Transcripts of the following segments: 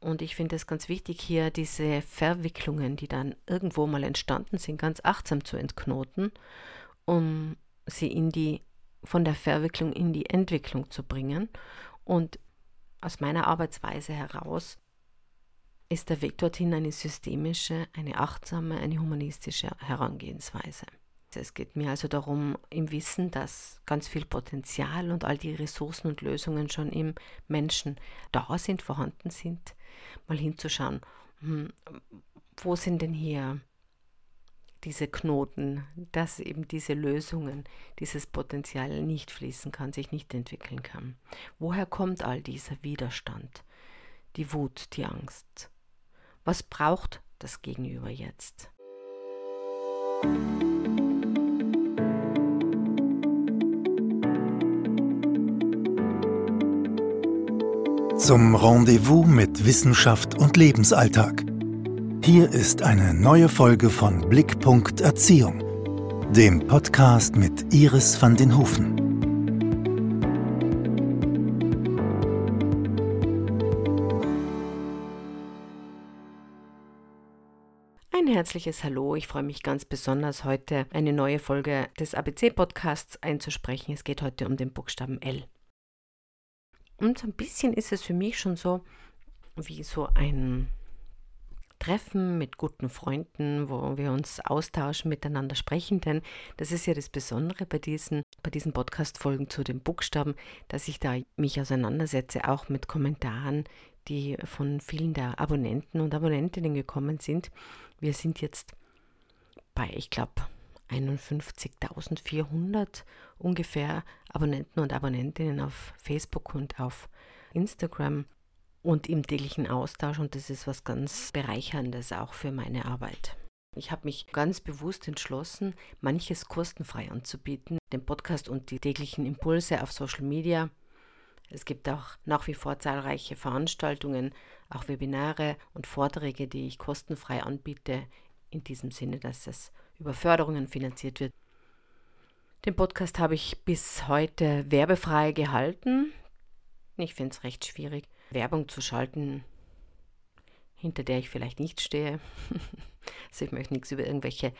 Und ich finde es ganz wichtig, hier diese Verwicklungen, die dann irgendwo mal entstanden sind, ganz achtsam zu entknoten, um sie in die, von der Verwicklung in die Entwicklung zu bringen. Und aus meiner Arbeitsweise heraus ist der Weg dorthin eine systemische, eine achtsame, eine humanistische Herangehensweise. Es geht mir also darum, im Wissen, dass ganz viel Potenzial und all die Ressourcen und Lösungen schon im Menschen da sind, vorhanden sind, mal hinzuschauen, hm, wo sind denn hier diese Knoten, dass eben diese Lösungen, dieses Potenzial nicht fließen kann, sich nicht entwickeln kann. Woher kommt all dieser Widerstand, die Wut, die Angst? Was braucht das Gegenüber jetzt? Zum Rendezvous mit Wissenschaft und Lebensalltag. Hier ist eine neue Folge von Blickpunkt Erziehung, dem Podcast mit Iris van den Hofen. herzliches Hallo. Ich freue mich ganz besonders, heute eine neue Folge des ABC-Podcasts einzusprechen. Es geht heute um den Buchstaben L. Und so ein bisschen ist es für mich schon so wie so ein Treffen mit guten Freunden, wo wir uns austauschen, miteinander sprechen, denn das ist ja das Besondere bei diesen, bei diesen Podcast-Folgen zu den Buchstaben, dass ich da mich auseinandersetze, auch mit Kommentaren, die von vielen der Abonnenten und Abonnentinnen gekommen sind. Wir sind jetzt bei, ich glaube, 51.400 ungefähr Abonnenten und Abonnentinnen auf Facebook und auf Instagram und im täglichen Austausch und das ist was ganz bereicherndes auch für meine Arbeit. Ich habe mich ganz bewusst entschlossen, manches kostenfrei anzubieten, den Podcast und die täglichen Impulse auf Social Media es gibt auch nach wie vor zahlreiche Veranstaltungen, auch Webinare und Vorträge, die ich kostenfrei anbiete, in diesem Sinne, dass es über Förderungen finanziert wird. Den Podcast habe ich bis heute werbefrei gehalten. Ich finde es recht schwierig, Werbung zu schalten, hinter der ich vielleicht nicht stehe. also ich möchte nichts über irgendwelche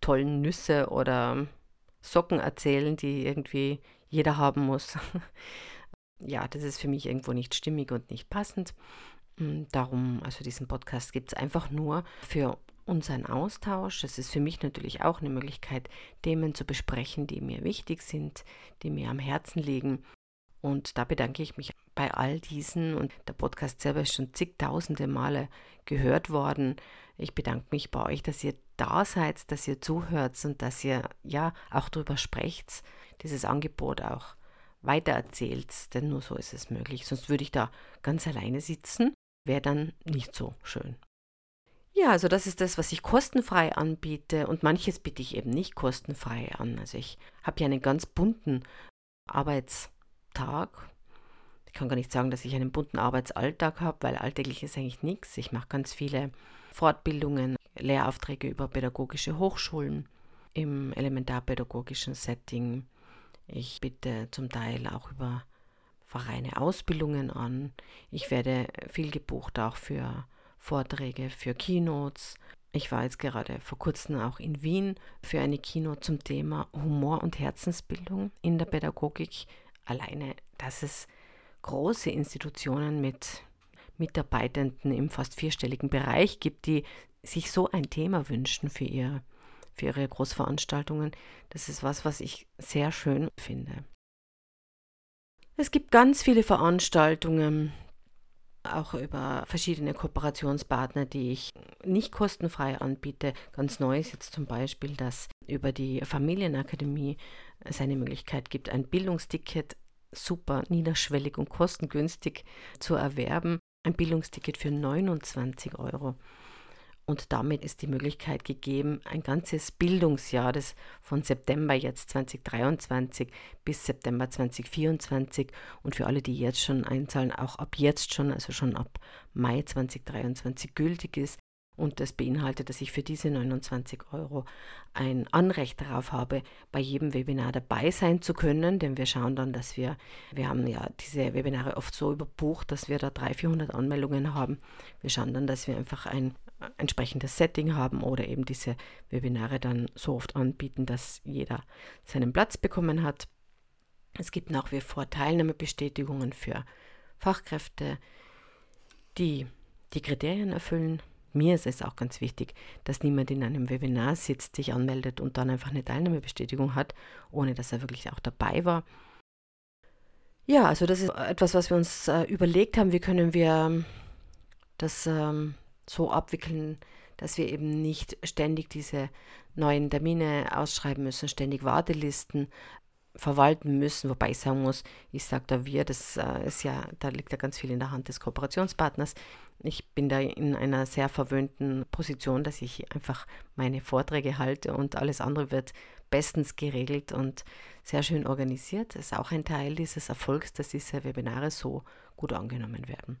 tollen Nüsse oder Socken erzählen, die irgendwie jeder haben muss ja, das ist für mich irgendwo nicht stimmig und nicht passend. Mm, darum, also diesen Podcast gibt es einfach nur für unseren Austausch. Es ist für mich natürlich auch eine Möglichkeit, Themen zu besprechen, die mir wichtig sind, die mir am Herzen liegen. Und da bedanke ich mich bei all diesen. Und der Podcast selber ist schon zigtausende Male gehört worden. Ich bedanke mich bei euch, dass ihr da seid, dass ihr zuhört und dass ihr ja auch darüber sprecht, dieses Angebot auch weitererzählt, denn nur so ist es möglich. Sonst würde ich da ganz alleine sitzen, wäre dann nicht so schön. Ja, also das ist das, was ich kostenfrei anbiete und manches biete ich eben nicht kostenfrei an. Also ich habe ja einen ganz bunten Arbeitstag. Ich kann gar nicht sagen, dass ich einen bunten Arbeitsalltag habe, weil alltäglich ist eigentlich nichts. Ich mache ganz viele Fortbildungen, Lehraufträge über pädagogische Hochschulen im elementarpädagogischen Setting. Ich bitte zum Teil auch über Vereine Ausbildungen an. Ich werde viel gebucht auch für Vorträge, für Keynotes. Ich war jetzt gerade vor kurzem auch in Wien für eine Keynote zum Thema Humor und Herzensbildung in der Pädagogik. Alleine, dass es große Institutionen mit Mitarbeitenden im fast vierstelligen Bereich gibt, die sich so ein Thema wünschen für ihr für ihre Großveranstaltungen. Das ist was, was ich sehr schön finde. Es gibt ganz viele Veranstaltungen, auch über verschiedene Kooperationspartner, die ich nicht kostenfrei anbiete. Ganz neu ist jetzt zum Beispiel, dass über die Familienakademie es eine Möglichkeit gibt, ein Bildungsticket super niederschwellig und kostengünstig zu erwerben. Ein Bildungsticket für 29 Euro. Und damit ist die Möglichkeit gegeben, ein ganzes Bildungsjahr, das von September jetzt 2023 bis September 2024 und für alle, die jetzt schon einzahlen, auch ab jetzt schon, also schon ab Mai 2023 gültig ist, Und das beinhaltet, dass ich für diese 29 Euro ein Anrecht darauf habe, bei jedem Webinar dabei sein zu können, denn wir schauen dann, dass wir, wir haben ja diese Webinare oft so überbucht, dass wir da 300, 400 Anmeldungen haben. Wir schauen dann, dass wir einfach ein entsprechendes Setting haben oder eben diese Webinare dann so oft anbieten, dass jeder seinen Platz bekommen hat. Es gibt nach wie vor Teilnahmebestätigungen für Fachkräfte, die die Kriterien erfüllen mir ist es auch ganz wichtig, dass niemand in einem Webinar sitzt, sich anmeldet und dann einfach eine Teilnahmebestätigung hat, ohne dass er wirklich auch dabei war. Ja, also das ist etwas, was wir uns äh, überlegt haben, wie können wir das ähm, so abwickeln, dass wir eben nicht ständig diese neuen Termine ausschreiben müssen, ständig Wartelisten verwalten müssen, wobei ich sagen muss, ich sage da wir, das äh, ist ja, da liegt ja ganz viel in der Hand des Kooperationspartners. Ich bin da in einer sehr verwöhnten Position, dass ich einfach meine Vorträge halte und alles andere wird bestens geregelt und sehr schön organisiert. Das ist auch ein Teil dieses Erfolgs, dass diese Webinare so gut angenommen werden.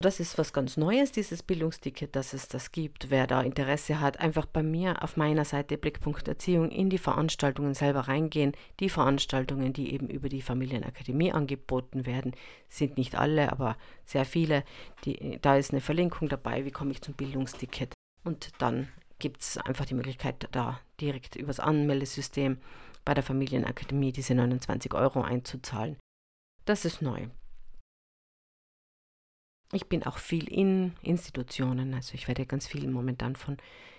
Das ist was ganz Neues, dieses Bildungsticket, dass es das gibt. Wer da Interesse hat, einfach bei mir auf meiner Seite Blickpunkt-Erziehung in die Veranstaltungen selber reingehen. Die Veranstaltungen, die eben über die Familienakademie angeboten werden, sind nicht alle, aber sehr viele. Die, da ist eine Verlinkung dabei, wie komme ich zum Bildungsticket. Und dann gibt es einfach die Möglichkeit, da direkt übers Anmeldesystem bei der Familienakademie diese 29 Euro einzuzahlen. Das ist neu. Ich bin auch viel in Institutionen, also ich werde ganz viel momentan von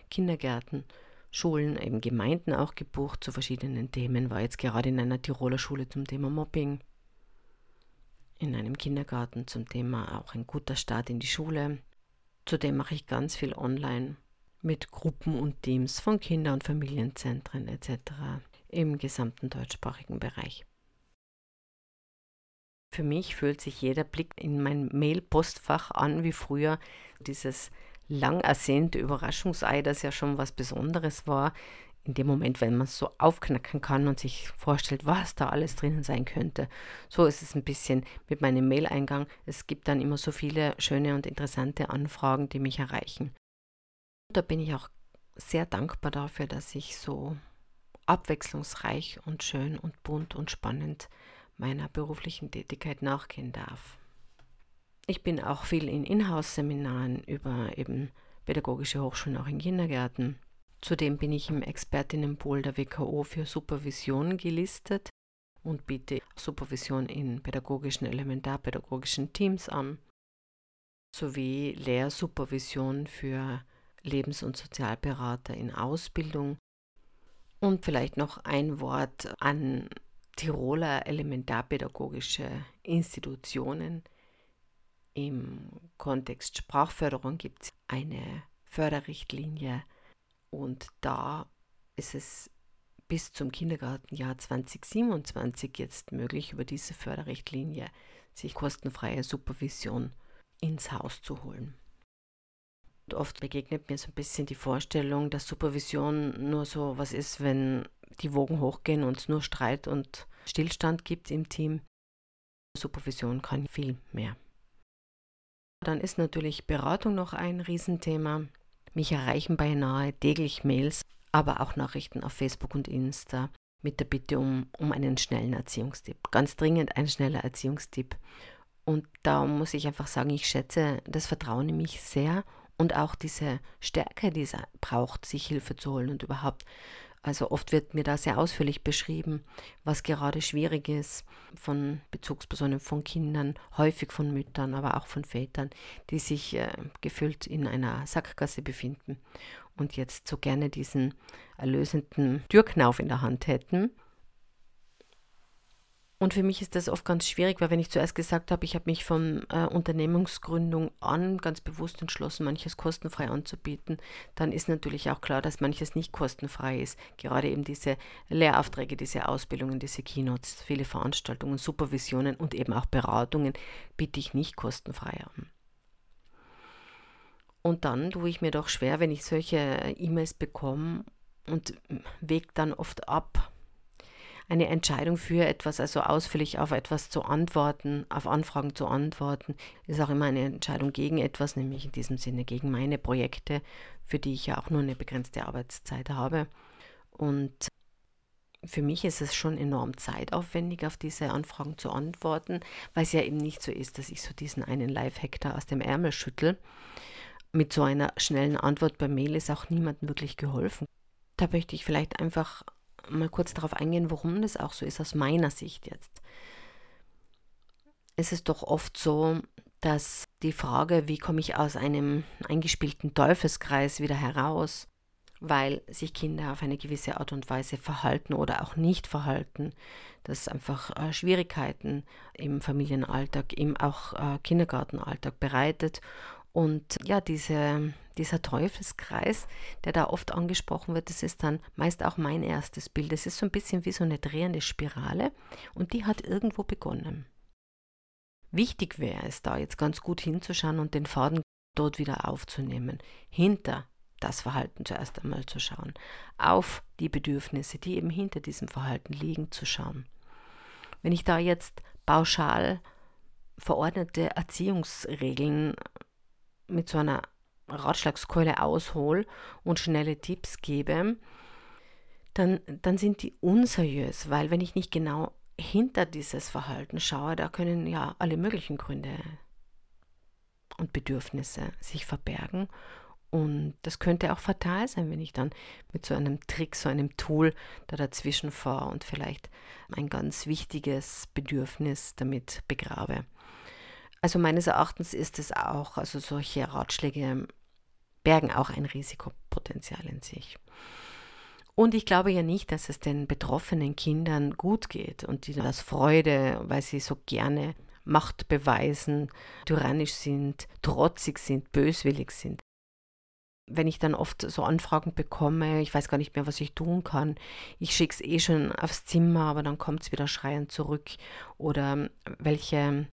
Kindergärten, Schulen, eben Gemeinden auch gebucht zu verschiedenen Themen. War jetzt gerade in einer Tiroler Schule zum Thema Mobbing, in einem Kindergarten zum Thema auch ein guter Start in die Schule. Zudem mache ich ganz viel online mit Gruppen und Teams von Kinder- und Familienzentren etc. im gesamten deutschsprachigen Bereich. Für mich fühlt sich jeder Blick in mein Mail-Postfach an wie früher. Dieses lang ersehnte Überraschungsei, das ja schon was Besonderes war. In dem Moment, wenn man es so aufknacken kann und sich vorstellt, was da alles drinnen sein könnte. So ist es ein bisschen mit meinem Mail-Eingang. Es gibt dann immer so viele schöne und interessante Anfragen, die mich erreichen. Da bin ich auch sehr dankbar dafür, dass ich so abwechslungsreich und schön und bunt und spannend meiner beruflichen Tätigkeit nachgehen darf. Ich bin auch viel in Inhouse-Seminaren über eben pädagogische Hochschulen, auch in Kindergärten. Zudem bin ich im Expertinnenpool der WKO für Supervision gelistet und biete Supervision in pädagogischen, elementarpädagogischen Teams an, sowie Lehrsupervision für Lebens- und Sozialberater in Ausbildung. Und vielleicht noch ein Wort an Tiroler elementarpädagogische Institutionen. Im Kontext Sprachförderung gibt es eine Förderrichtlinie und da ist es bis zum Kindergartenjahr 2027 jetzt möglich, über diese Förderrichtlinie sich kostenfreie Supervision ins Haus zu holen. Oft begegnet mir so ein bisschen die Vorstellung, dass Supervision nur so was ist, wenn die Wogen hochgehen und es nur Streit und Stillstand gibt im Team. Supervision kann viel mehr. Dann ist natürlich Beratung noch ein Riesenthema. Mich erreichen beinahe täglich Mails, aber auch Nachrichten auf Facebook und Insta mit der Bitte um, um einen schnellen Erziehungstipp. Ganz dringend ein schneller Erziehungstipp. Und da muss ich einfach sagen, ich schätze das Vertrauen in mich sehr und auch diese Stärke, die es braucht, sich Hilfe zu holen und überhaupt. Also oft wird mir da sehr ausführlich beschrieben, was gerade schwierig ist von Bezugspersonen, von Kindern, häufig von Müttern, aber auch von Vätern, die sich äh, gefühlt in einer Sackgasse befinden und jetzt so gerne diesen erlösenden Türknauf in der Hand hätten und für mich ist das oft ganz schwierig, weil wenn ich zuerst gesagt habe, ich habe mich von äh, Unternehmensgründung an ganz bewusst entschlossen, manches kostenfrei anzubieten, dann ist natürlich auch klar, dass manches nicht kostenfrei ist. Gerade eben diese Lehraufträge, diese Ausbildungen, diese Keynotes, viele Veranstaltungen, Supervisionen und eben auch Beratungen biete ich nicht kostenfrei an. Und dann tue ich mir doch schwer, wenn ich solche E-Mails bekomme und wege dann oft ab eine Entscheidung für etwas, also ausführlich auf etwas zu antworten, auf Anfragen zu antworten, ist auch immer eine Entscheidung gegen etwas, nämlich in diesem Sinne gegen meine Projekte, für die ich ja auch nur eine begrenzte Arbeitszeit habe. Und für mich ist es schon enorm zeitaufwendig, auf diese Anfragen zu antworten, weil es ja eben nicht so ist, dass ich so diesen einen Live-Hack da aus dem Ärmel schüttel. Mit so einer schnellen Antwort per Mail ist auch niemandem wirklich geholfen. Da möchte ich vielleicht einfach mal kurz darauf eingehen, warum das auch so ist, aus meiner Sicht jetzt. Es ist doch oft so, dass die Frage, wie komme ich aus einem eingespielten Teufelskreis wieder heraus, weil sich Kinder auf eine gewisse Art und Weise verhalten oder auch nicht verhalten, dass einfach äh, Schwierigkeiten im Familienalltag, im auch äh, Kindergartenalltag bereitet. Und ja, diese, dieser Teufelskreis, der da oft angesprochen wird, das ist dann meist auch mein erstes Bild. Es ist so ein bisschen wie so eine drehende Spirale und die hat irgendwo begonnen. Wichtig wäre es da jetzt ganz gut hinzuschauen und den Faden dort wieder aufzunehmen. Hinter das Verhalten zuerst einmal zu schauen, auf die Bedürfnisse, die eben hinter diesem Verhalten liegen, zu schauen. Wenn ich da jetzt pauschal verordnete Erziehungsregeln mit so einer Ratschlagskeule aushole und schnelle Tipps gebe, dann, dann sind die unseriös, weil wenn ich nicht genau hinter dieses Verhalten schaue, da können ja alle möglichen Gründe und Bedürfnisse sich verbergen und das könnte auch fatal sein, wenn ich dann mit so einem Trick, so einem Tool da dazwischen fahre und vielleicht ein ganz wichtiges Bedürfnis damit begrabe. Also meines Erachtens ist es auch, also solche Ratschläge bergen auch ein Risikopotenzial in sich. Und ich glaube ja nicht, dass es den betroffenen Kindern gut geht und die das Freude, weil sie so gerne Macht beweisen, tyrannisch sind, trotzig sind, böswillig sind wenn ich dann oft so Anfragen bekomme, ich weiß gar nicht mehr, was ich tun kann. Ich schicke es eh schon aufs Zimmer, aber dann kommt es wieder schreiend zurück. Oder welche,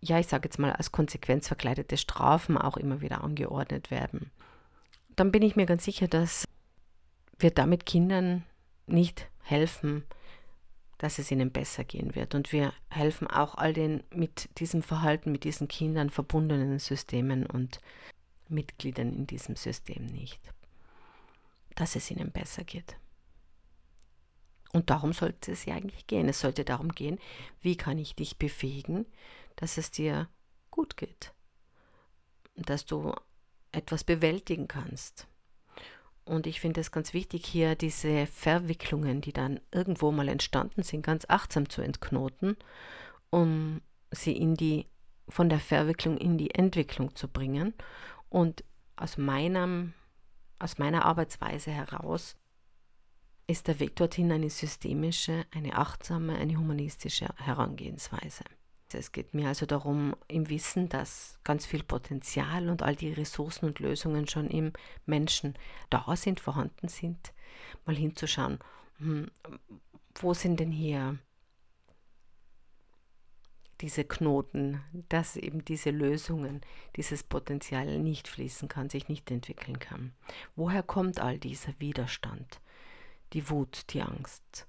ja, ich sage jetzt mal, als Konsequenz verkleidete Strafen auch immer wieder angeordnet werden. Dann bin ich mir ganz sicher, dass wir damit Kindern nicht helfen, dass es ihnen besser gehen wird. Und wir helfen auch all den mit diesem Verhalten, mit diesen Kindern verbundenen Systemen und Mitgliedern in diesem System nicht, dass es ihnen besser geht. Und darum sollte es ja eigentlich gehen. Es sollte darum gehen, wie kann ich dich befähigen, dass es dir gut geht, dass du etwas bewältigen kannst. Und ich finde es ganz wichtig, hier diese Verwicklungen, die dann irgendwo mal entstanden sind, ganz achtsam zu entknoten, um sie in die, von der Verwicklung in die Entwicklung zu bringen und aus, meinem, aus meiner Arbeitsweise heraus ist der Weg dorthin eine systemische, eine achtsame, eine humanistische Herangehensweise. Es geht mir also darum, im Wissen, dass ganz viel Potenzial und all die Ressourcen und Lösungen schon im Menschen da sind, vorhanden sind, mal hinzuschauen, hm, wo sind denn hier diese Knoten, dass eben diese Lösungen, dieses Potenzial nicht fließen kann, sich nicht entwickeln kann. Woher kommt all dieser Widerstand, die Wut, die Angst?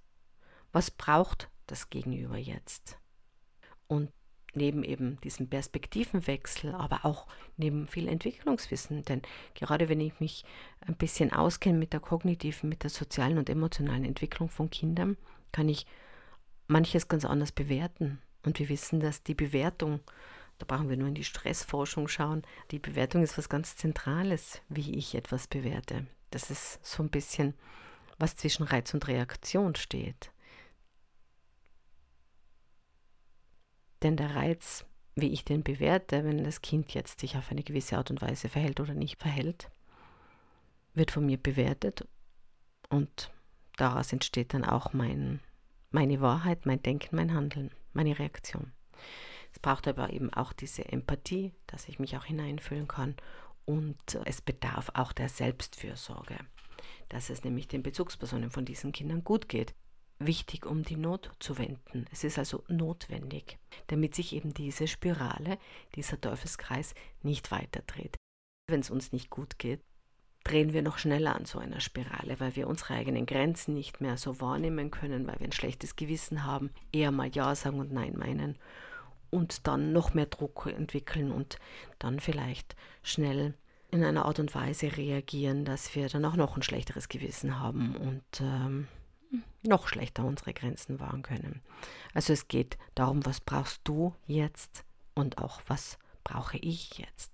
Was braucht das Gegenüber jetzt? Und neben eben diesem Perspektivenwechsel, aber auch neben viel Entwicklungswissen, denn gerade wenn ich mich ein bisschen auskenne mit der kognitiven, mit der sozialen und emotionalen Entwicklung von Kindern, kann ich manches ganz anders bewerten und wir wissen, dass die Bewertung, da brauchen wir nur in die Stressforschung schauen, die Bewertung ist was ganz Zentrales, wie ich etwas bewerte. Das ist so ein bisschen, was zwischen Reiz und Reaktion steht. Denn der Reiz, wie ich den bewerte, wenn das Kind jetzt sich auf eine gewisse Art und Weise verhält oder nicht verhält, wird von mir bewertet und daraus entsteht dann auch mein, meine Wahrheit, mein Denken, mein Handeln meine Reaktion. Es braucht aber eben auch diese Empathie, dass ich mich auch hineinfühlen kann und es bedarf auch der Selbstfürsorge, dass es nämlich den Bezugspersonen von diesen Kindern gut geht. Wichtig, um die Not zu wenden. Es ist also notwendig, damit sich eben diese Spirale, dieser Teufelskreis nicht weiterdreht. Wenn es uns nicht gut geht, drehen wir noch schneller an so einer Spirale, weil wir unsere eigenen Grenzen nicht mehr so wahrnehmen können, weil wir ein schlechtes Gewissen haben, eher mal Ja sagen und Nein meinen und dann noch mehr Druck entwickeln und dann vielleicht schnell in einer Art und Weise reagieren, dass wir dann auch noch ein schlechteres Gewissen haben und ähm, noch schlechter unsere Grenzen wahren können. Also es geht darum, was brauchst du jetzt und auch was brauche ich jetzt.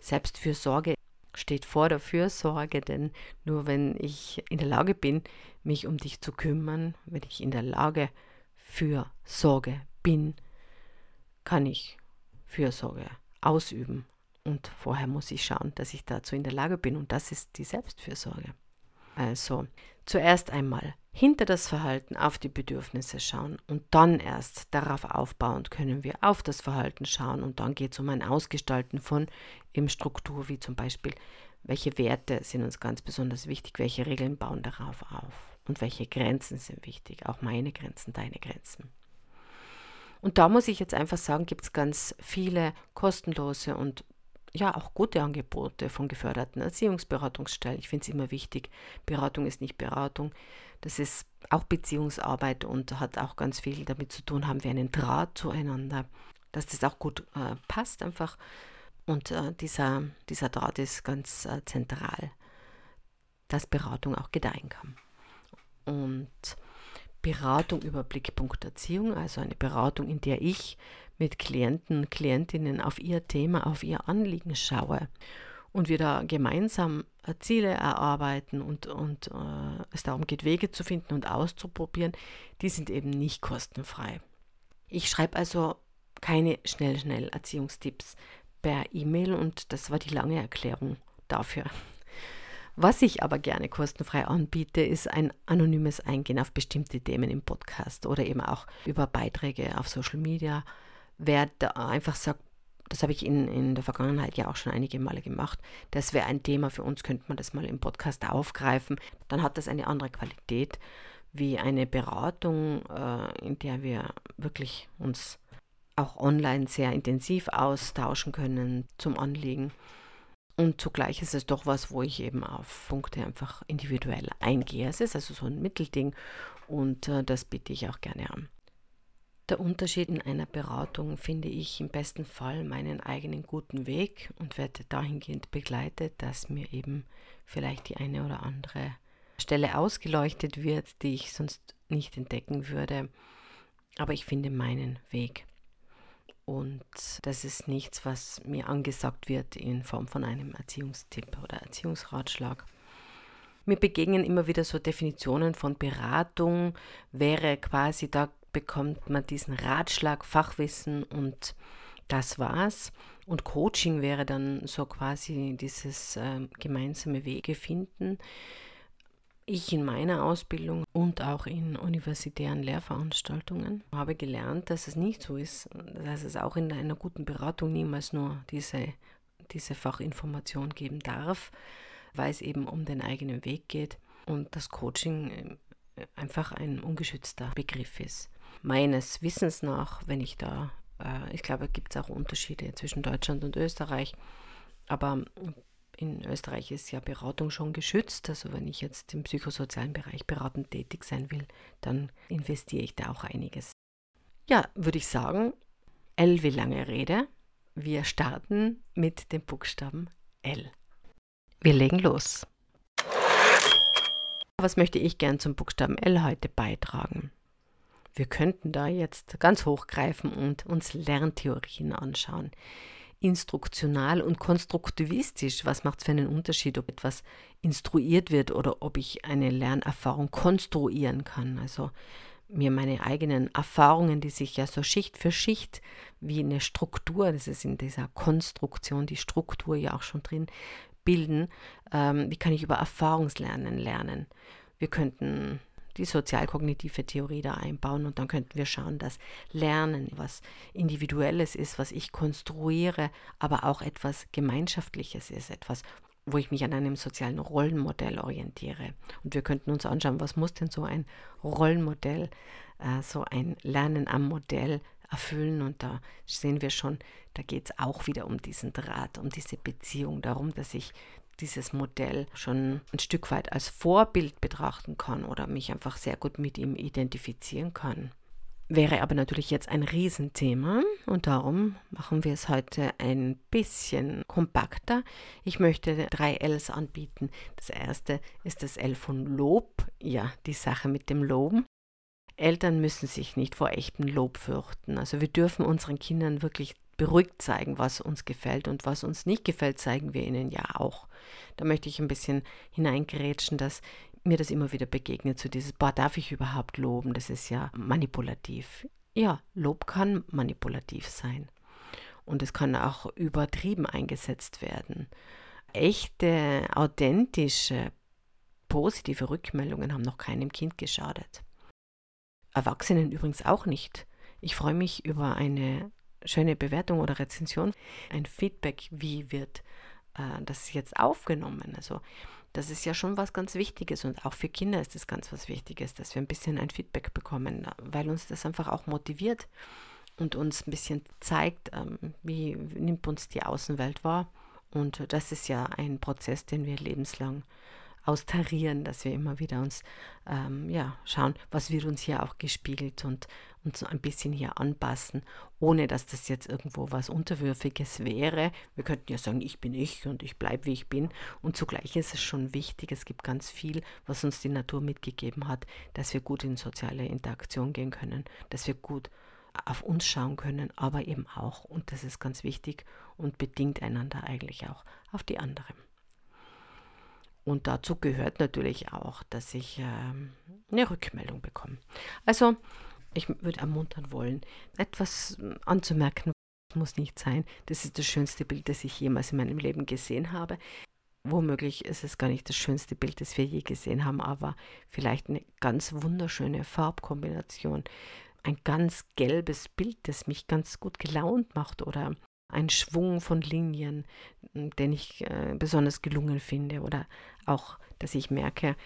Selbstfürsorge steht vor der Fürsorge, denn nur wenn ich in der Lage bin, mich um dich zu kümmern, wenn ich in der Lage für Sorge bin, kann ich Fürsorge ausüben. Und vorher muss ich schauen, dass ich dazu in der Lage bin. Und das ist die Selbstfürsorge. Also zuerst einmal hinter das Verhalten auf die Bedürfnisse schauen und dann erst darauf aufbauend können wir auf das Verhalten schauen und dann geht es um ein Ausgestalten von eben Struktur, wie zum Beispiel, welche Werte sind uns ganz besonders wichtig, welche Regeln bauen darauf auf und welche Grenzen sind wichtig, auch meine Grenzen, deine Grenzen. Und da muss ich jetzt einfach sagen, gibt es ganz viele kostenlose und ja auch gute Angebote von geförderten Erziehungsberatungsstellen. Ich finde es immer wichtig, Beratung ist nicht Beratung. Das ist auch Beziehungsarbeit und hat auch ganz viel damit zu tun, haben wir einen Draht zueinander, dass das auch gut äh, passt einfach. Und äh, dieser, dieser Draht ist ganz äh, zentral, dass Beratung auch gedeihen kann. Und Beratung über Blickpunkt Erziehung, also eine Beratung, in der ich mit Klienten Klientinnen auf ihr Thema, auf ihr Anliegen schaue und wir da gemeinsam äh, Ziele erarbeiten und, und äh, es darum geht, Wege zu finden und auszuprobieren, die sind eben nicht kostenfrei. Ich schreibe also keine schnell, schnell Erziehungstipps per E-Mail und das war die lange Erklärung dafür. Was ich aber gerne kostenfrei anbiete, ist ein anonymes Eingehen auf bestimmte Themen im Podcast oder eben auch über Beiträge auf Social Media. Wer da einfach sagt, das habe ich in, in der Vergangenheit ja auch schon einige Male gemacht, das wäre ein Thema für uns, könnte man das mal im Podcast aufgreifen, dann hat das eine andere Qualität wie eine Beratung, äh, in der wir wirklich uns auch online sehr intensiv austauschen können zum Anliegen. Und zugleich ist es doch was, wo ich eben auf Punkte einfach individuell eingehe. Es ist also so ein Mittelding und äh, das biete ich auch gerne an. Der Unterschied in einer Beratung finde ich im besten Fall meinen eigenen guten Weg und werde dahingehend begleitet, dass mir eben vielleicht die eine oder andere Stelle ausgeleuchtet wird, die ich sonst nicht entdecken würde. Aber ich finde meinen Weg. Und das ist nichts, was mir angesagt wird in Form von einem Erziehungstipp oder Erziehungsratschlag. Mir begegnen immer wieder so Definitionen von Beratung, wäre quasi, da bekommt man diesen Ratschlag, Fachwissen und das war's. Und Coaching wäre dann so quasi dieses äh, gemeinsame Wege finden ich in meiner Ausbildung und auch in universitären Lehrveranstaltungen habe gelernt, dass es nicht so ist, dass es auch in einer guten Beratung niemals nur diese, diese Fachinformation geben darf, weil es eben um den eigenen Weg geht und das Coaching äh, einfach ein ungeschützter Begriff ist. Meines Wissens nach, wenn ich da, äh, ich glaube, gibt es auch Unterschiede zwischen Deutschland und Österreich, aber in Österreich ist ja Beratung schon geschützt. Also wenn ich jetzt im psychosozialen Bereich beratend tätig sein will, dann investiere ich da auch einiges. Ja, würde ich sagen, L wie lange Rede. Wir starten mit dem Buchstaben L. Wir legen los. Was möchte ich gern zum Buchstaben L heute beitragen? Wir könnten da jetzt ganz hochgreifen und uns Lerntheorien anschauen instruktional und konstruktivistisch. Was macht es für einen Unterschied, ob etwas instruiert wird oder ob ich eine Lernerfahrung konstruieren kann? Also mir meine eigenen Erfahrungen, die sich ja so Schicht für Schicht wie eine Struktur, das ist in dieser Konstruktion die Struktur ja auch schon drin, bilden. Ähm, wie kann ich über Erfahrungslernen lernen? Wir könnten die sozialkognitive Theorie da einbauen und dann könnten wir schauen, dass Lernen was Individuelles ist, was ich konstruiere, aber auch etwas Gemeinschaftliches ist, etwas, wo ich mich an einem sozialen Rollenmodell orientiere. Und wir könnten uns anschauen, was muss denn so ein Rollenmodell, äh, so ein Lernen am Modell erfüllen. Und da sehen wir schon, da geht es auch wieder um diesen Draht, um diese Beziehung, darum, dass ich dieses Modell schon ein Stück weit als Vorbild betrachten kann oder mich einfach sehr gut mit ihm identifizieren kann. Wäre aber natürlich jetzt ein Riesenthema und darum machen wir es heute ein bisschen kompakter. Ich möchte drei Ls anbieten. Das erste ist das L von Lob. Ja, die Sache mit dem Loben. Eltern müssen sich nicht vor echtem Lob fürchten. Also wir dürfen unseren Kindern wirklich beruhigt zeigen, was uns gefällt und was uns nicht gefällt, zeigen wir ihnen ja auch. Da möchte ich ein bisschen hineingerätschen, dass mir das immer wieder begegnet, so dieses, boah, darf ich überhaupt loben? Das ist ja manipulativ. Ja, Lob kann manipulativ sein. Und es kann auch übertrieben eingesetzt werden. Echte, authentische, positive Rückmeldungen haben noch keinem Kind geschadet. Erwachsenen übrigens auch nicht. Ich freue mich über eine schöne Bewertung oder Rezension, ein Feedback, wie wird äh, das jetzt aufgenommen. Also das ist ja schon was ganz Wichtiges und auch für Kinder ist es ganz was Wichtiges, dass wir ein bisschen ein Feedback bekommen, weil uns das einfach auch motiviert und uns ein bisschen zeigt, ähm, wie nimmt uns die Außenwelt wahr. Und das ist ja ein Prozess, den wir lebenslang austarieren, dass wir immer wieder uns ähm, ja, schauen, was wird uns hier auch gespiegelt und uns ein bisschen hier anpassen, ohne dass das jetzt irgendwo was Unterwürfiges wäre. Wir könnten ja sagen, ich bin ich und ich bleibe, wie ich bin. Und zugleich ist es schon wichtig, es gibt ganz viel, was uns die Natur mitgegeben hat, dass wir gut in soziale Interaktion gehen können, dass wir gut auf uns schauen können, aber eben auch, und das ist ganz wichtig und bedingt einander eigentlich auch auf die anderen. Und dazu gehört natürlich auch, dass ich ähm, eine Rückmeldung bekomme. Also ich würde ermuntern wollen, etwas anzumerken, muss nicht sein. Das ist das schönste Bild, das ich jemals in meinem Leben gesehen habe. Womöglich ist es gar nicht das schönste Bild, das wir je gesehen haben, aber vielleicht eine ganz wunderschöne Farbkombination. Ein ganz gelbes Bild, das mich ganz gut gelaunt macht oder ein Schwung von Linien, den ich äh, besonders gelungen finde oder auch, dass ich merke,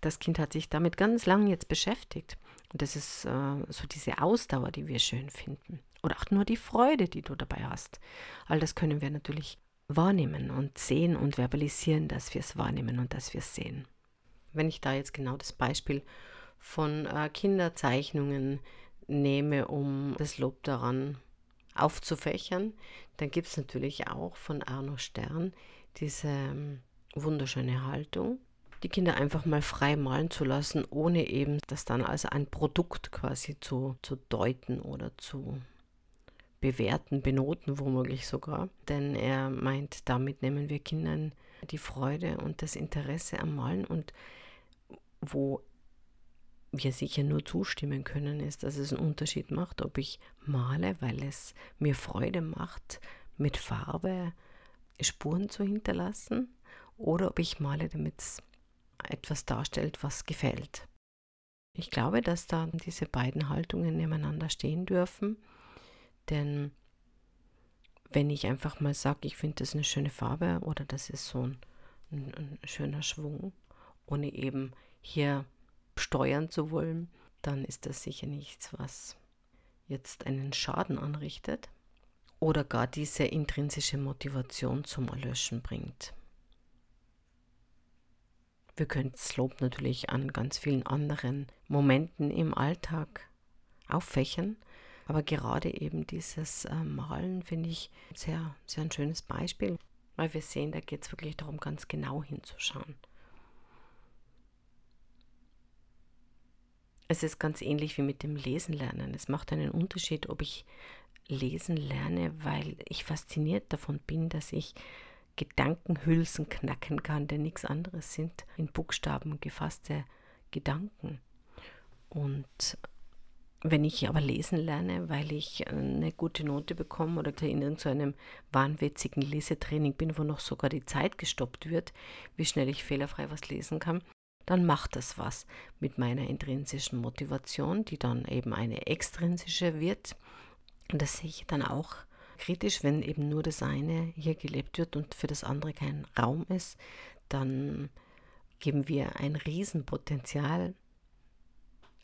das Kind hat sich damit ganz lang jetzt beschäftigt. Und das ist äh, so diese Ausdauer, die wir schön finden. Oder auch nur die Freude, die du dabei hast. All das können wir natürlich wahrnehmen und sehen und verbalisieren, dass wir es wahrnehmen und dass wir es sehen. Wenn ich da jetzt genau das Beispiel von äh, Kinderzeichnungen nehme, um das Lob daran aufzufächern, dann gibt es natürlich auch von Arno Stern diese ähm, wunderschöne Haltung, die Kinder einfach mal frei malen zu lassen, ohne eben das dann als ein Produkt quasi zu, zu deuten oder zu bewerten, benoten womöglich sogar. Denn er meint, damit nehmen wir Kindern die Freude und das Interesse am Malen und wo wir sicher nur zustimmen können, ist, dass es einen Unterschied macht, ob ich male, weil es mir Freude macht, mit Farbe Spuren zu hinterlassen, oder ob ich male, damit es etwas darstellt, was gefällt. Ich glaube, dass da diese beiden Haltungen nebeneinander stehen dürfen, denn wenn ich einfach mal sage, ich finde das eine schöne Farbe oder das ist so ein, ein, ein schöner Schwung, ohne eben hier steuern zu wollen, dann ist das sicher nichts, was jetzt einen Schaden anrichtet oder gar diese intrinsische Motivation zum Erlöschen bringt. Wir können das Lob natürlich an ganz vielen anderen Momenten im Alltag auffächern, aber gerade eben dieses äh, Malen finde ich sehr, sehr ein schönes Beispiel, weil wir sehen, da geht es wirklich darum, ganz genau hinzuschauen. Es ist ganz ähnlich wie mit dem Lesen lernen. Es macht einen Unterschied, ob ich lesen lerne, weil ich fasziniert davon bin, dass ich Gedankenhülsen knacken kann, denn nichts anderes sind in Buchstaben gefasste Gedanken. Und wenn ich aber lesen lerne, weil ich eine gute Note bekomme oder in irgendeinem wahnwitzigen Lesetraining bin, wo noch sogar die Zeit gestoppt wird, wie schnell ich fehlerfrei was lesen kann, dann macht das was mit meiner intrinsischen Motivation, die dann eben eine extrinsische wird. Und das sehe ich dann auch kritisch, wenn eben nur das eine hier gelebt wird und für das andere kein Raum ist, dann geben wir ein Riesenpotenzial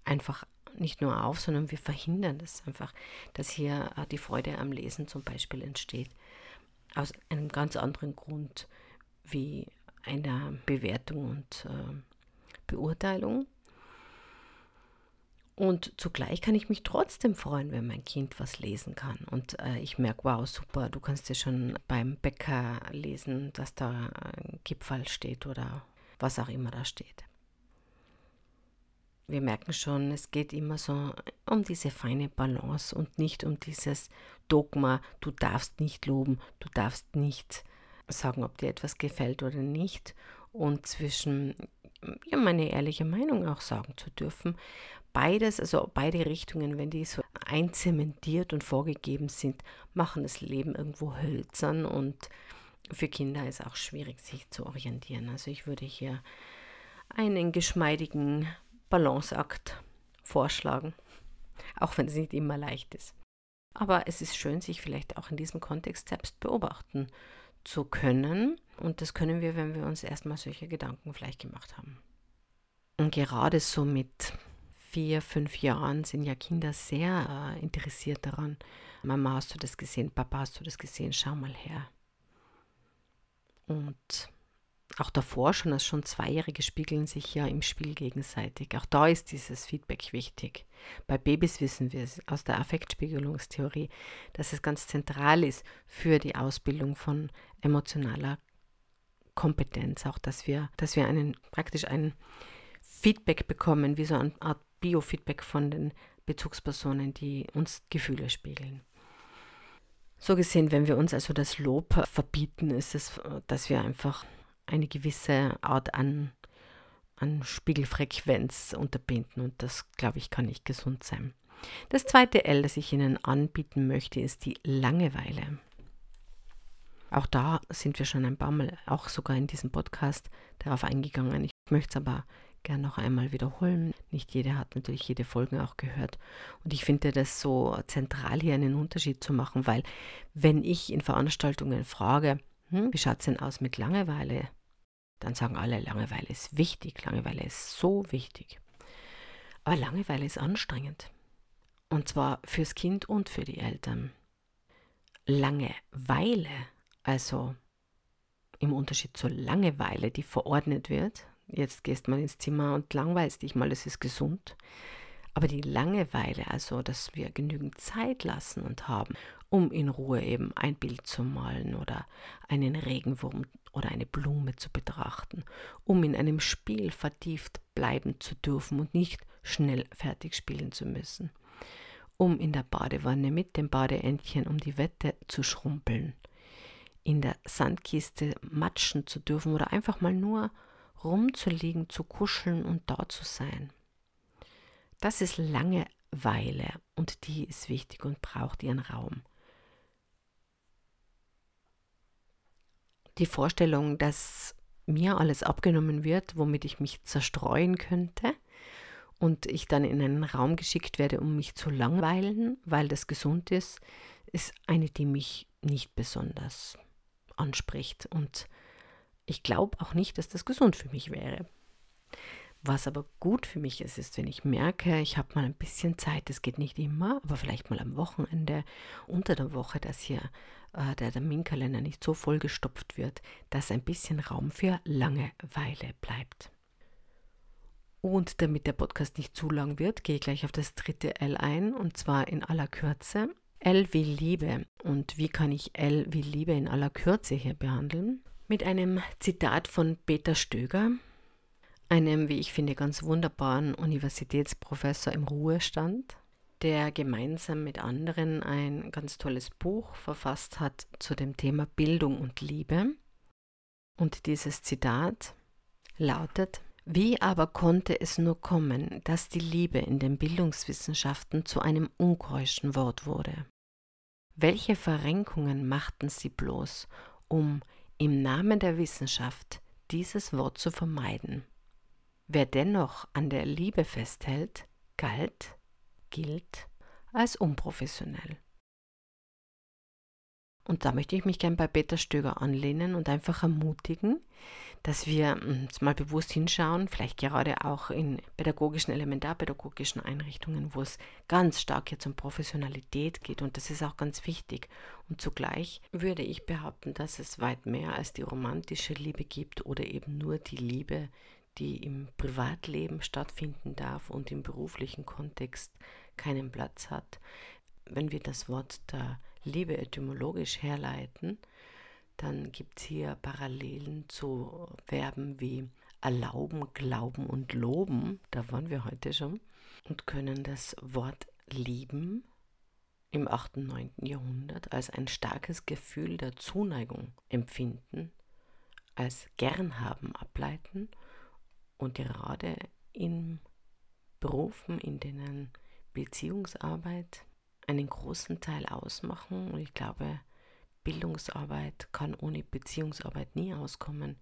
einfach nicht nur auf, sondern wir verhindern das einfach, dass hier äh, die Freude am Lesen zum Beispiel entsteht. Aus einem ganz anderen Grund wie einer Bewertung und äh, Beurteilung. Und zugleich kann ich mich trotzdem freuen, wenn mein Kind was lesen kann. Und äh, ich merke, wow, super, du kannst ja schon beim Bäcker lesen, dass da ein Gipfel steht oder was auch immer da steht. Wir merken schon, es geht immer so um diese feine Balance und nicht um dieses Dogma, du darfst nicht loben, du darfst nicht sagen, ob dir etwas gefällt oder nicht. Und zwischen ja, meine ehrliche Meinung auch sagen zu dürfen, beides, also beide Richtungen, wenn die so einzementiert und vorgegeben sind, machen das Leben irgendwo hölzern und für Kinder ist auch schwierig, sich zu orientieren. Also ich würde hier einen geschmeidigen Balanceakt vorschlagen, auch wenn es nicht immer leicht ist. Aber es ist schön, sich vielleicht auch in diesem Kontext selbst beobachten zu können. Und das können wir, wenn wir uns erstmal solche Gedanken vielleicht gemacht haben. Und gerade so mit vier, fünf Jahren sind ja Kinder sehr äh, interessiert daran. Mama, hast du das gesehen? Papa, hast du das gesehen? Schau mal her. Und auch davor schon, als schon Zweijährige spiegeln sich ja im Spiel gegenseitig. Auch da ist dieses Feedback wichtig. Bei Babys wissen wir aus der Affektspiegelungstheorie, dass es ganz zentral ist für die Ausbildung von emotionaler Kompetenz, auch dass wir, dass wir einen praktisch ein Feedback bekommen, wie so eine Art Biofeedback von den Bezugspersonen, die uns Gefühle spiegeln. So gesehen, wenn wir uns also das Lob verbieten, ist es, dass wir einfach eine gewisse Art an, an Spiegelfrequenz unterbinden und das, glaube ich, kann nicht gesund sein. Das zweite L, das ich Ihnen anbieten möchte, ist die Langeweile. Auch da sind wir schon ein paar Mal, auch sogar in diesem Podcast, darauf eingegangen. Ich möchte es aber gern noch einmal wiederholen. Nicht jeder hat natürlich jede Folge auch gehört. Und ich finde das so zentral, hier einen Unterschied zu machen, weil wenn ich in Veranstaltungen frage, hm, wie schaut es denn aus mit Langeweile? Dann sagen alle, Langeweile ist wichtig, Langeweile ist so wichtig. Aber Langeweile ist anstrengend. Und zwar fürs Kind und für die Eltern. Langeweile, also im Unterschied zur Langeweile, die verordnet wird, jetzt gehst man ins Zimmer und langweilst dich mal, das ist gesund. Aber die Langeweile, also dass wir genügend Zeit lassen und haben, um in Ruhe eben ein Bild zu malen oder einen Regenwurm oder eine Blume zu betrachten, um in einem Spiel vertieft bleiben zu dürfen und nicht schnell fertig spielen zu müssen, um in der Badewanne mit dem Badeentchen um die Wette zu schrumpeln, in der Sandkiste matschen zu dürfen oder einfach mal nur rumzuliegen, zu kuscheln und da zu sein. Das ist Langeweile und die ist wichtig und braucht ihren Raum. Die Vorstellung, dass mir alles abgenommen wird, womit ich mich zerstreuen könnte und ich dann in einen Raum geschickt werde, um mich zu langweilen, weil das gesund ist, ist eine, die mich nicht besonders anspricht und ich glaube auch nicht, dass das gesund für mich wäre. Was aber gut für mich ist, ist, wenn ich merke, ich habe mal ein bisschen Zeit, das geht nicht immer, aber vielleicht mal am Wochenende, unter der Woche, dass hier äh, der Terminkalender nicht so vollgestopft wird, dass ein bisschen Raum für Langeweile bleibt. Und damit der Podcast nicht zu lang wird, gehe ich gleich auf das dritte L ein, und zwar in aller Kürze. L wie Liebe. Und wie kann ich L wie Liebe in aller Kürze hier behandeln? Mit einem Zitat von Peter Stöger, einem, wie ich finde, ganz wunderbaren Universitätsprofessor im Ruhestand, der gemeinsam mit anderen ein ganz tolles Buch verfasst hat zu dem Thema Bildung und Liebe. Und dieses Zitat lautet, wie aber konnte es nur kommen, dass die Liebe in den Bildungswissenschaften zu einem unkeuschen Wort wurde? Welche Verrenkungen machten sie bloß, um im Namen der Wissenschaft dieses Wort zu vermeiden? Wer dennoch an der Liebe festhält, galt, gilt als unprofessionell. Und da möchte ich mich gern bei Peter Stöger anlehnen und einfach ermutigen, dass wir uns mal bewusst hinschauen, vielleicht gerade auch in pädagogischen, elementarpädagogischen Einrichtungen, wo es ganz stark jetzt um Professionalität geht und das ist auch ganz wichtig. Und zugleich würde ich behaupten, dass es weit mehr als die romantische Liebe gibt oder eben nur die Liebe, die im Privatleben stattfinden darf und im beruflichen Kontext keinen Platz hat. Wenn wir das Wort der Liebe etymologisch herleiten, dann gibt es hier Parallelen zu Verben wie erlauben, glauben und loben, da waren wir heute schon, und können das Wort lieben im 8. und 9. Jahrhundert als ein starkes Gefühl der Zuneigung empfinden, als gern haben ableiten und gerade in Berufen, in denen Beziehungsarbeit einen großen Teil ausmachen und ich glaube, Bildungsarbeit kann ohne Beziehungsarbeit nie auskommen.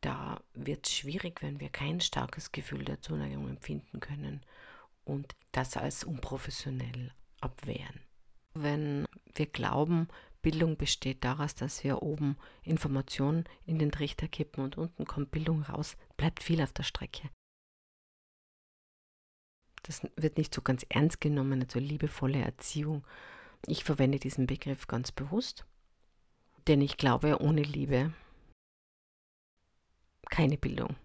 Da wird es schwierig, wenn wir kein starkes Gefühl der Zuneigung empfinden können und das als unprofessionell abwehren. Wenn wir glauben, Bildung besteht daraus, dass wir oben Informationen in den Trichter kippen und unten kommt Bildung raus, bleibt viel auf der Strecke. Das wird nicht so ganz ernst genommen, also liebevolle Erziehung ich verwende diesen Begriff ganz bewusst, denn ich glaube, ohne Liebe keine Bildung.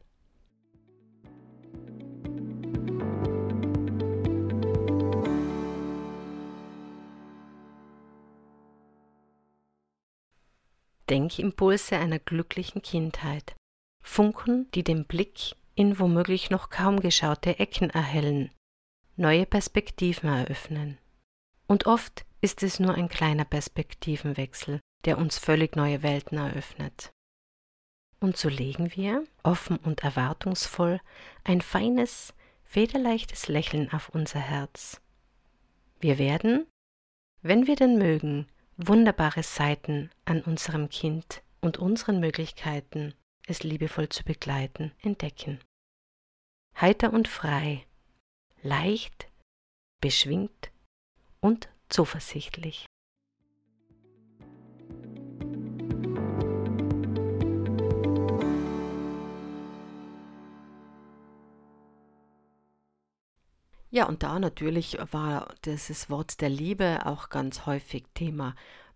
Denkimpulse einer glücklichen Kindheit. Funken, die den Blick in womöglich noch kaum geschaute Ecken erhellen, neue Perspektiven eröffnen. Und oft ist es nur ein kleiner Perspektivenwechsel, der uns völlig neue Welten eröffnet. Und so legen wir, offen und erwartungsvoll, ein feines, federleichtes Lächeln auf unser Herz. Wir werden, wenn wir denn mögen, wunderbare Seiten an unserem Kind und unseren Möglichkeiten, es liebevoll zu begleiten, entdecken. Heiter und frei, leicht, beschwingt und zuversichtlich. Ja, und da natürlich war dieses Wort der Liebe auch ganz häufig Thema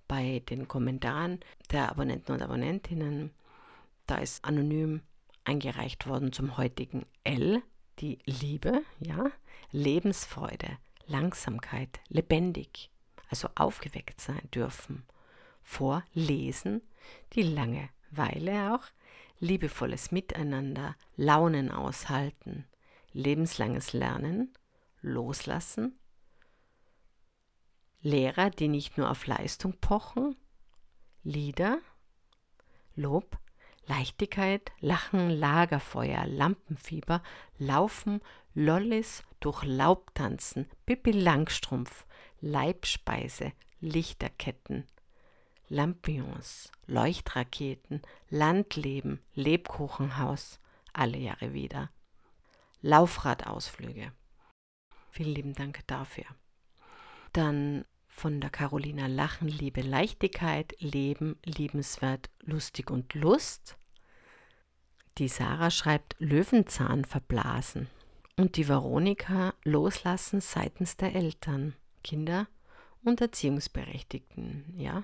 bei den Kommentaren der Abonnenten und Abonnentinnen. Da ist anonym eingereicht worden zum heutigen L, die Liebe, ja, Lebensfreude, Langsamkeit, lebendig, also aufgeweckt sein dürfen. Vor Lesen, die Langeweile auch, liebevolles Miteinander, Launen aushalten, lebenslanges Lernen, Loslassen, Lehrer, die nicht nur auf Leistung pochen, Lieder, Lob, Leichtigkeit, Lachen, Lagerfeuer, Lampenfieber, Laufen, Lollis, durch Laub tanzen, Pippi Langstrumpf, Leibspeise, Lichterketten, Lampions, Leuchtraketen, Landleben, Lebkuchenhaus, alle Jahre wieder. Laufradausflüge. Vielen lieben Dank dafür. Dann von der Carolina Lachen, Liebe, Leichtigkeit, Leben, liebenswert, lustig und Lust. Die Sarah schreibt Löwenzahn verblasen. Und die Veronika loslassen seitens der Eltern, Kinder und Erziehungsberechtigten. Ja,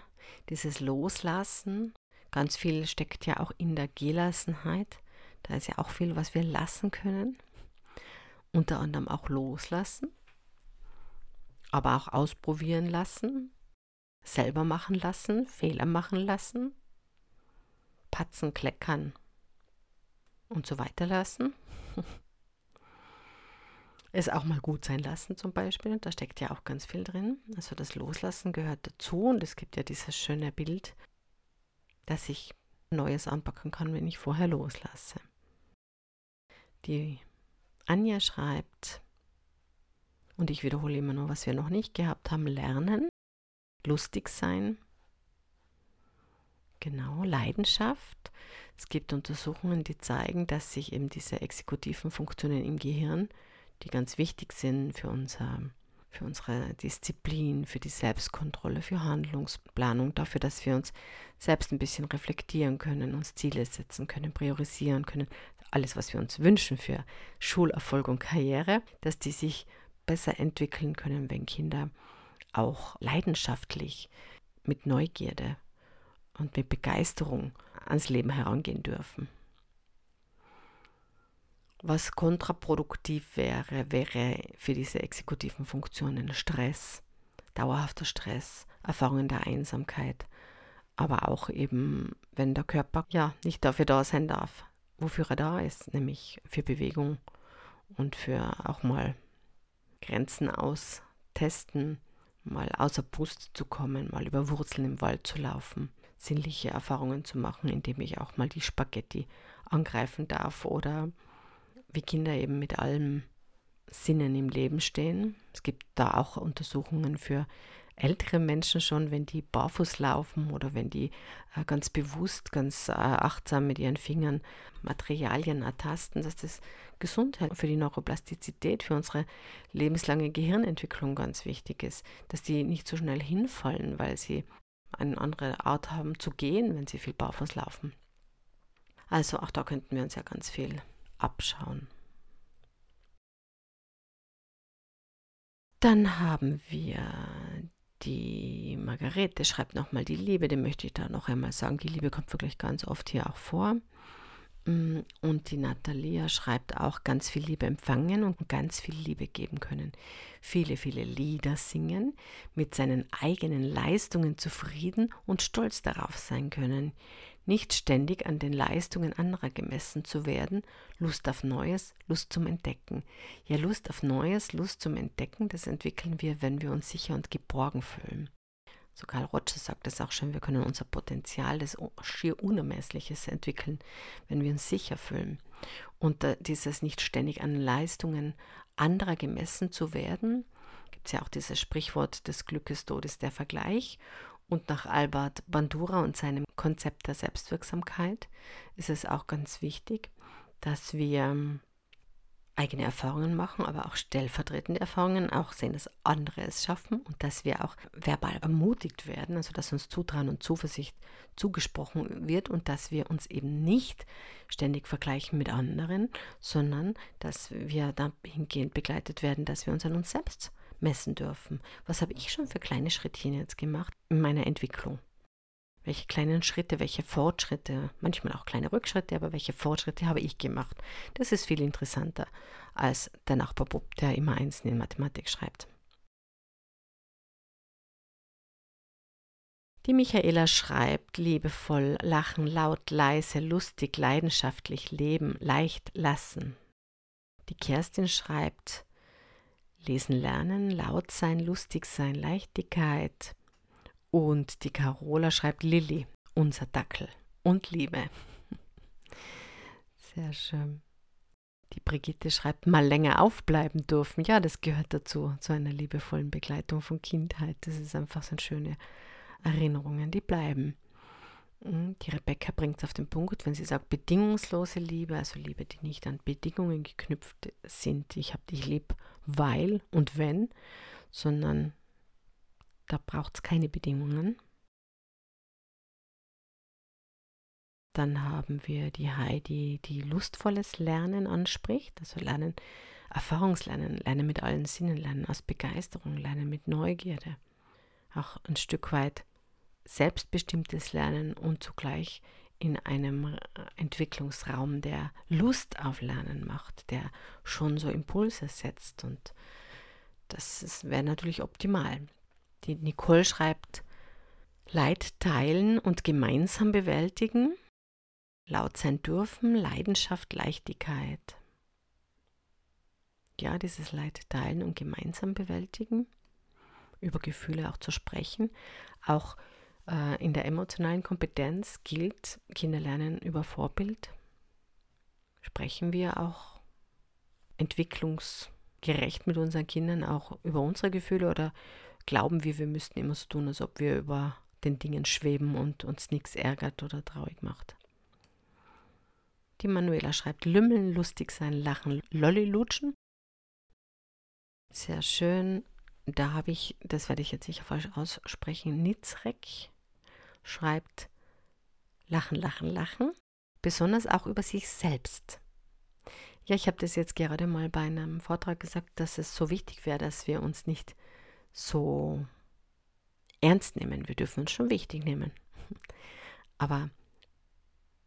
dieses Loslassen, ganz viel steckt ja auch in der Gelassenheit. Da ist ja auch viel, was wir lassen können. Unter anderem auch loslassen, aber auch ausprobieren lassen, selber machen lassen, Fehler machen lassen, patzen, kleckern und so weiter lassen. es auch mal gut sein lassen zum Beispiel. Da steckt ja auch ganz viel drin. Also das Loslassen gehört dazu und es gibt ja dieses schöne Bild, dass ich Neues anpacken kann, wenn ich vorher loslasse. Die Anja schreibt, und ich wiederhole immer nur, was wir noch nicht gehabt haben, lernen, lustig sein, genau, Leidenschaft. Es gibt Untersuchungen, die zeigen, dass sich eben diese exekutiven Funktionen im Gehirn die ganz wichtig sind für unser für unsere Disziplin, für die Selbstkontrolle, für Handlungsplanung, dafür, dass wir uns selbst ein bisschen reflektieren können, uns Ziele setzen können, priorisieren können, alles, was wir uns wünschen für Schulerfolg und Karriere, dass die sich besser entwickeln können, wenn Kinder auch leidenschaftlich mit Neugierde und mit Begeisterung ans Leben herangehen dürfen. Was kontraproduktiv wäre, wäre für diese exekutiven Funktionen Stress, dauerhafter Stress, Erfahrungen der Einsamkeit, aber auch eben, wenn der Körper ja nicht dafür da sein darf, wofür er da ist, nämlich für Bewegung und für auch mal Grenzen austesten, mal außer Brust zu kommen, mal über Wurzeln im Wald zu laufen, sinnliche Erfahrungen zu machen, indem ich auch mal die Spaghetti angreifen darf oder wie Kinder eben mit allem Sinnen im Leben stehen. Es gibt da auch Untersuchungen für ältere Menschen schon, wenn die barfuß laufen oder wenn die äh, ganz bewusst, ganz äh, achtsam mit ihren Fingern Materialien ertasten, dass das Gesundheit für die Neuroplastizität, für unsere lebenslange Gehirnentwicklung ganz wichtig ist, dass die nicht so schnell hinfallen, weil sie eine andere Art haben zu gehen, wenn sie viel barfuß laufen. Also auch da könnten wir uns ja ganz viel abschauen. Dann haben wir die Margarete, schreibt nochmal die Liebe, den möchte ich da noch einmal sagen. Die Liebe kommt wirklich ganz oft hier auch vor. Mm, und die Natalia schreibt auch ganz viel Liebe empfangen und ganz viel Liebe geben können. Viele, viele Lieder singen, mit seinen eigenen Leistungen zufrieden und stolz darauf sein können nicht ständig an den Leistungen anderer gemessen zu werden, Lust auf Neues, Lust zum Entdecken. Ja, Lust auf Neues, Lust zum Entdecken, das entwickeln wir, wenn wir uns sicher und geborgen fühlen. So Karl Roger sagt es auch schon, wir können unser Potenzial, das schier Unermessliches entwickeln, wenn wir uns sicher fühlen. Und dieses nicht ständig an Leistungen anderer gemessen zu werden, gibt es ja auch dieses Sprichwort des Glückes, Todes, der Vergleich. Und nach Albert Bandura und seinem Konzept der Selbstwirksamkeit ist es auch ganz wichtig, dass wir ähm, eigene Erfahrungen machen, aber auch stellvertretende Erfahrungen, auch sehen, dass andere es schaffen und dass wir auch verbal ermutigt werden, also dass uns Zutrauen und Zuversicht zugesprochen wird und dass wir uns eben nicht ständig vergleichen mit anderen, sondern dass wir dahingehend begleitet werden, dass wir uns an uns selbst messen dürfen. Was habe ich schon für kleine Schrittchen jetzt gemacht in meiner Entwicklung? Welche kleinen Schritte, welche Fortschritte, manchmal auch kleine Rückschritte, aber welche Fortschritte habe ich gemacht? Das ist viel interessanter als der Nachbarbub, der immer Einsen in Mathematik schreibt. Die Michaela schreibt liebevoll, lachen, laut, leise, lustig, leidenschaftlich, leben, leicht, lassen. Die Kerstin schreibt, Lesen lernen, laut sein, lustig sein, Leichtigkeit. Und die Carola schreibt Lilly, unser Dackel und Liebe. Sehr schön. Die Brigitte schreibt, mal länger aufbleiben dürfen. Ja, das gehört dazu, zu einer liebevollen Begleitung von Kindheit. Das ist einfach so schöne Erinnerungen, die bleiben. Hm, die Rebecca bringt es auf den Punkt, wenn sie sagt, bedingungslose Liebe, also Liebe, die nicht an Bedingungen geknüpft sind. Ich habe dich lieb, weil und wenn, sondern da braucht es keine Bedingungen. Dann haben wir die Heidi, die lustvolles Lernen anspricht, also Lernen, Erfahrungslernen, Lernen mit allen Sinnen, Lernen aus Begeisterung, Lernen mit Neugierde. Auch ein Stück weit selbstbestimmtes Lernen und zugleich in einem Entwicklungsraum, der Lust auf Lernen macht, der schon so Impulse setzt. Und das wäre natürlich optimal. Die Nicole schreibt, Leid teilen und gemeinsam bewältigen, laut sein dürfen, Leidenschaft, Leichtigkeit. Ja, dieses Leid teilen und gemeinsam bewältigen, über Gefühle auch zu sprechen, auch äh, in der emotionalen Kompetenz gilt, Kinder lernen über Vorbild. Sprechen wir auch entwicklungsgerecht mit unseren Kindern auch über unsere Gefühle oder glauben wir, wir müssten immer so tun, als ob wir über den Dingen schweben und uns nichts ärgert oder traurig macht. Die Manuela schreibt Lümmeln, lustig sein, lachen, Lolli lutschen. Sehr schön. da habe ich, das werde ich jetzt sicher falsch aussprechen, Nitzrek schreibt Lachen, Lachen, Lachen, besonders auch über sich selbst. Ja, ich habe das jetzt gerade mal bei einem Vortrag gesagt, dass es so wichtig wäre, dass wir uns nicht so ernst nehmen. Wir dürfen uns schon wichtig nehmen. Aber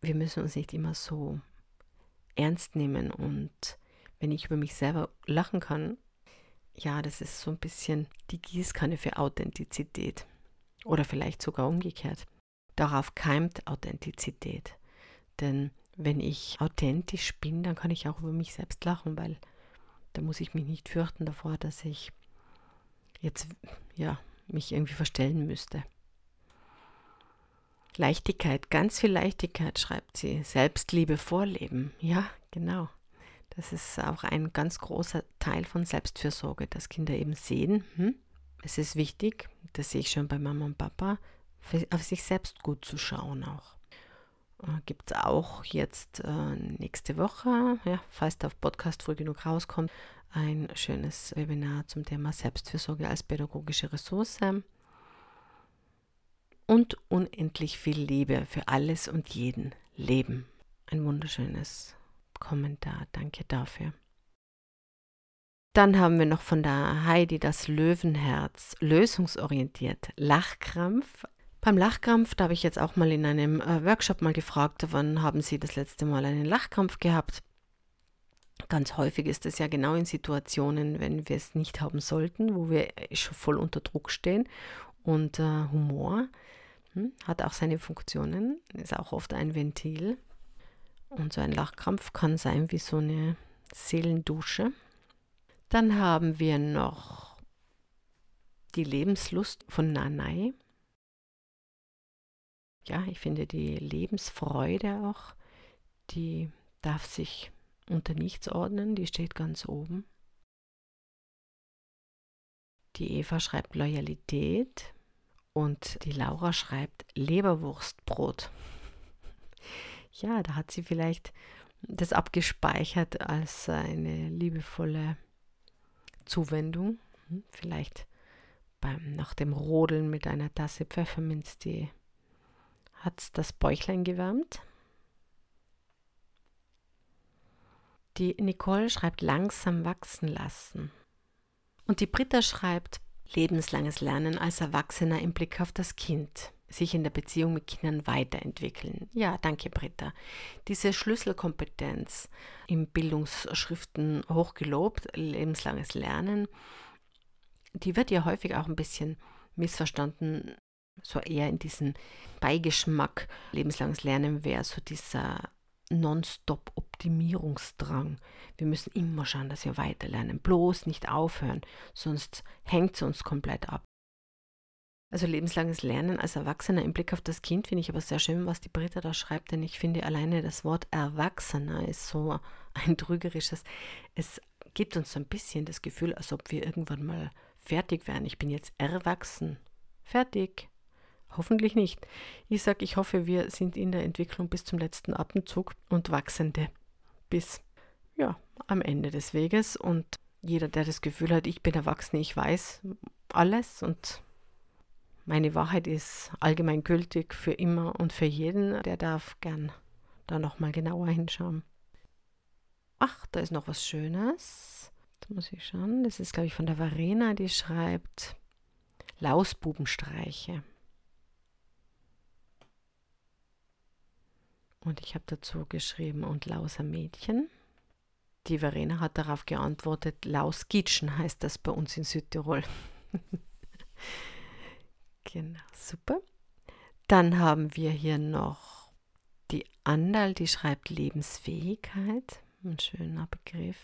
wir müssen uns nicht immer so ernst nehmen. Und wenn ich über mich selber lachen kann, ja, das ist so ein bisschen die Gießkanne für Authentizität. Oder vielleicht sogar umgekehrt. Darauf keimt Authentizität. Denn wenn ich authentisch bin, dann kann ich auch über mich selbst lachen, weil da muss ich mich nicht fürchten davor, dass ich jetzt ja mich irgendwie verstellen müsste. Leichtigkeit, ganz viel Leichtigkeit, schreibt sie. Selbstliebe vorleben. Ja, genau. Das ist auch ein ganz großer Teil von Selbstfürsorge, dass Kinder eben sehen, hm, es ist wichtig, das sehe ich schon bei Mama und Papa, auf sich selbst gut zu schauen auch. Äh, Gibt es auch jetzt äh, nächste Woche, ja, falls der Podcast früh genug rauskommt, ein schönes Webinar zum Thema Selbstfürsorge als pädagogische Ressource. Und unendlich viel Liebe für alles und jeden Leben. Ein wunderschönes Kommentar. Danke dafür. Dann haben wir noch von der Heidi das Löwenherz, lösungsorientiert, Lachkrampf. Beim Lachkrampf, da habe ich jetzt auch mal in einem äh, Workshop mal gefragt, wann haben Sie das letzte Mal einen Lachkrampf gehabt? Ganz häufig ist es ja genau in Situationen, wenn wir es nicht haben sollten, wo wir schon voll unter Druck stehen. Und äh, Humor hm, hat auch seine Funktionen, ist auch oft ein Ventil. Und so ein Lachkrampf kann sein wie so eine Seelendusche. Dann haben wir noch die Lebenslust von Nanai. Ja, ich finde die Lebensfreude auch, die darf sich unter nichts ordnen, die steht ganz oben. Die Eva schreibt Loyalität und die Laura schreibt Leberwurstbrot ja, da hat sie vielleicht das abgespeichert als eine liebevolle Zuwendung. Hm, vielleicht beim, nach dem Rodeln mit einer Tasse Pfefferminz, die hat das Bäuchlein gewärmt. Die Nicole schreibt langsam wachsen lassen. Und die Britta schreibt lebenslanges Lernen als Erwachsener im Blick auf das Kind sich in der Beziehung mit Kindern weiterentwickeln. Ja, danke, Britta. Diese Schlüsselkompetenz im Bildungsschriften hochgelobt, lebenslanges Lernen, die wird ja häufig auch ein bisschen missverstanden, so eher in diesen Beigeschmack. Lebenslanges Lernen wäre so dieser Non-Stop-Optimierungsdrang. Wir müssen immer schauen, dass wir weiterlernen, bloß nicht aufhören, sonst hängt es uns komplett ab. Also lebenslanges Lernen als Erwachsener im Blick auf das Kind finde ich aber sehr schön, was die Britta da schreibt, denn ich finde alleine das Wort Erwachsener ist so ein trügerisches. Es gibt uns so ein bisschen das Gefühl, als ob wir irgendwann mal fertig wären. Ich bin jetzt erwachsen. Fertig. Hoffentlich nicht. Ich sage, ich hoffe, wir sind in der Entwicklung bis zum letzten Atemzug und wachsende bis ja, am Ende des Weges. Und jeder, der das Gefühl hat, ich bin erwachsen, ich weiß alles und meine Wahrheit ist allgemein gültig für immer und für jeden. Der darf gern da nochmal genauer hinschauen. Ach, da ist noch was Schönes. Da muss ich schauen. Das ist, glaube ich, von der Verena, die schreibt Lausbubenstreiche. Und ich habe dazu geschrieben und Lauser Mädchen. Die Verena hat darauf geantwortet, Lausgitschen heißt das bei uns in Südtirol. Genau, super. Dann haben wir hier noch die Andal, die schreibt Lebensfähigkeit. Ein schöner Begriff.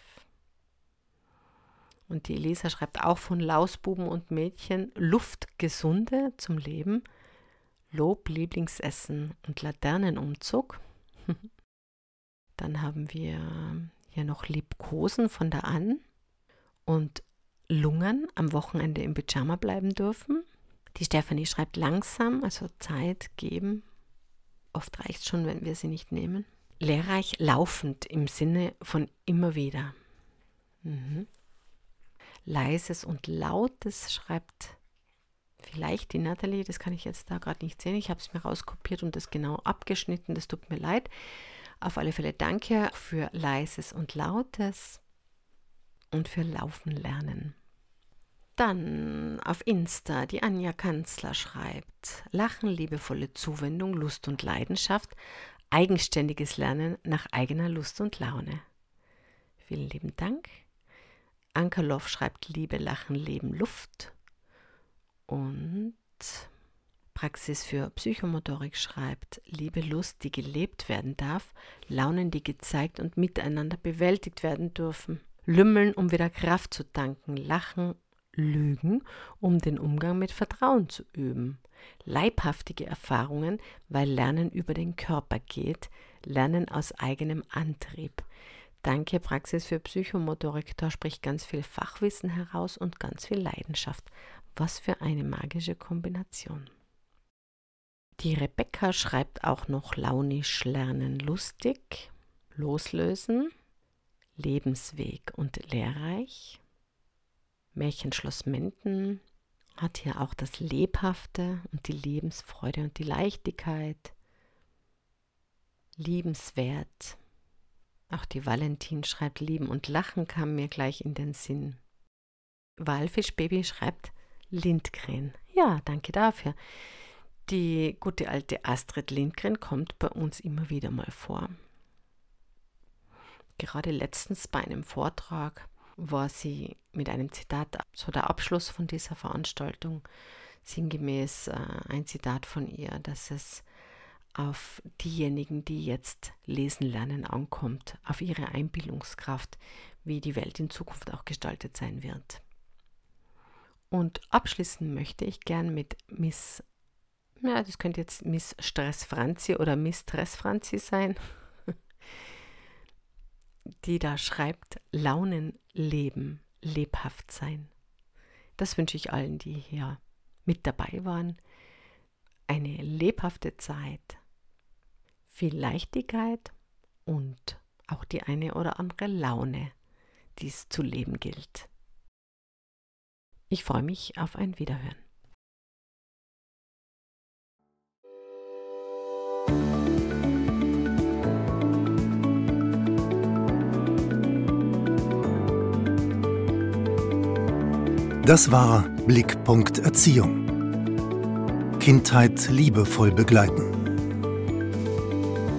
Und die Elisa schreibt auch von Lausbuben und Mädchen Luftgesunde zum Leben, Lob, Lieblingsessen und Laternenumzug. Dann haben wir hier noch Liebkosen von der An und Lungen am Wochenende im Pyjama bleiben dürfen. Die Stefanie schreibt langsam, also Zeit geben. Oft reicht es schon, wenn wir sie nicht nehmen. Lehrreich laufend im Sinne von immer wieder. Mhm. Leises und Lautes schreibt vielleicht die Natalie, das kann ich jetzt da gerade nicht sehen. Ich habe es mir rauskopiert und das genau abgeschnitten, das tut mir leid. Auf alle Fälle danke für Leises und Lautes und für Laufen lernen. Dann auf Insta, die Anja Kanzler schreibt, Lachen, liebevolle Zuwendung, Lust und Leidenschaft, eigenständiges Lernen nach eigener Lust und Laune. Vielen lieben Dank. Ankerloff schreibt Liebe, Lachen, Leben, Luft. Und Praxis für Psychomotorik schreibt Liebe, Lust, die gelebt werden darf, Launen, die gezeigt und miteinander bewältigt werden dürfen. Lümmeln, um wieder Kraft zu tanken, Lachen, Lügen, um den Umgang mit Vertrauen zu üben. Leibhaftige Erfahrungen, weil Lernen über den Körper geht, Lernen aus eigenem Antrieb. Danke Praxis für Psychomotorik, da spricht ganz viel Fachwissen heraus und ganz viel Leidenschaft. Was für eine magische Kombination. Die Rebecca schreibt auch noch launisch lernen lustig, loslösen, Lebensweg und lehrreich. Märchenschloss Menden hat hier auch das Lebhafte und die Lebensfreude und die Leichtigkeit. Liebenswert. Auch die Valentin schreibt Lieben und Lachen kam mir gleich in den Sinn. Walfischbaby schreibt Lindgren. Ja, danke dafür. Die gute alte Astrid Lindgren kommt bei uns immer wieder mal vor. Gerade letztens bei einem Vortrag war sie mit einem Zitat, so der Abschluss von dieser Veranstaltung, sinngemäß äh, ein Zitat von ihr, dass es auf diejenigen, die jetzt lesen lernen, ankommt, auf ihre Einbildungskraft, wie die Welt in Zukunft auch gestaltet sein wird. Und abschließen möchte ich gern mit Miss, ja, das könnte jetzt Miss Stress Franzi oder Miss Stress Franzi sein, die da schreibt, Launen leben, lebhaft sein. Das wünsche ich allen, die hier mit dabei waren. Eine lebhafte Zeit, viel Leichtigkeit und auch die eine oder andere Laune, die es zu leben gilt. Ich freue mich auf ein Wiederhören. Das war Blickpunkt Erziehung. Kindheit liebevoll begleiten.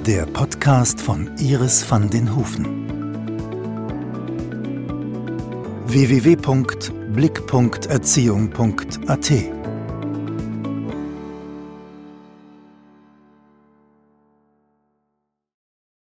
Der Podcast von Iris van den Hufen. www.blickpunkterziehung.at